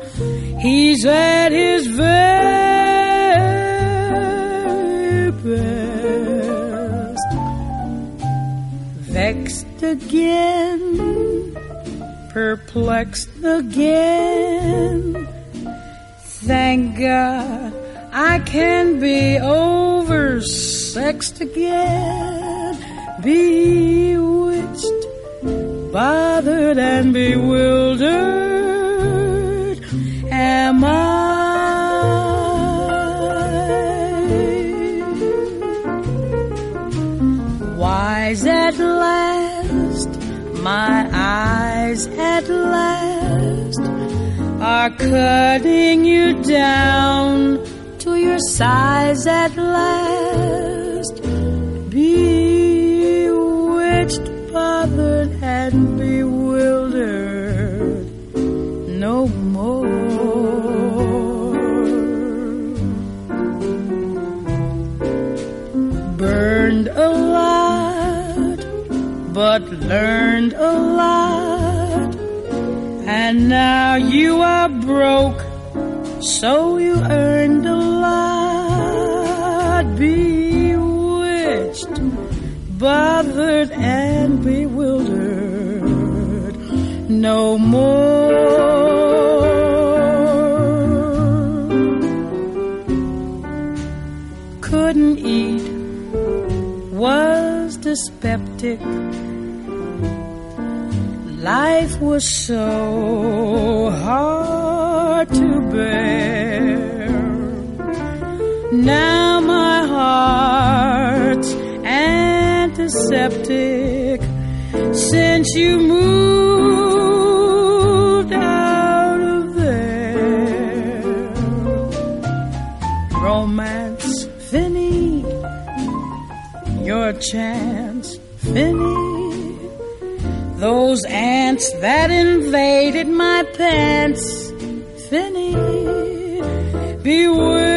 he's at his very best. Vexed again, perplexed again. Thank God I can be oversexed again, bewitched, bothered, and bewildered. Am I? Wise at last, my eyes at last are cutting you down size at last. Bewitched, bothered, and bewildered no more. Burned a lot, but learned a lot. And now you are broke, so you earned bothered and bewildered no more. Couldn't eat, was dyspeptic. Life was so hard to bear. Now my heart's antiseptic since you moved out of there. Romance, Finny, your chance, Finny. Those ants that invaded my pants, Finny, bewitched,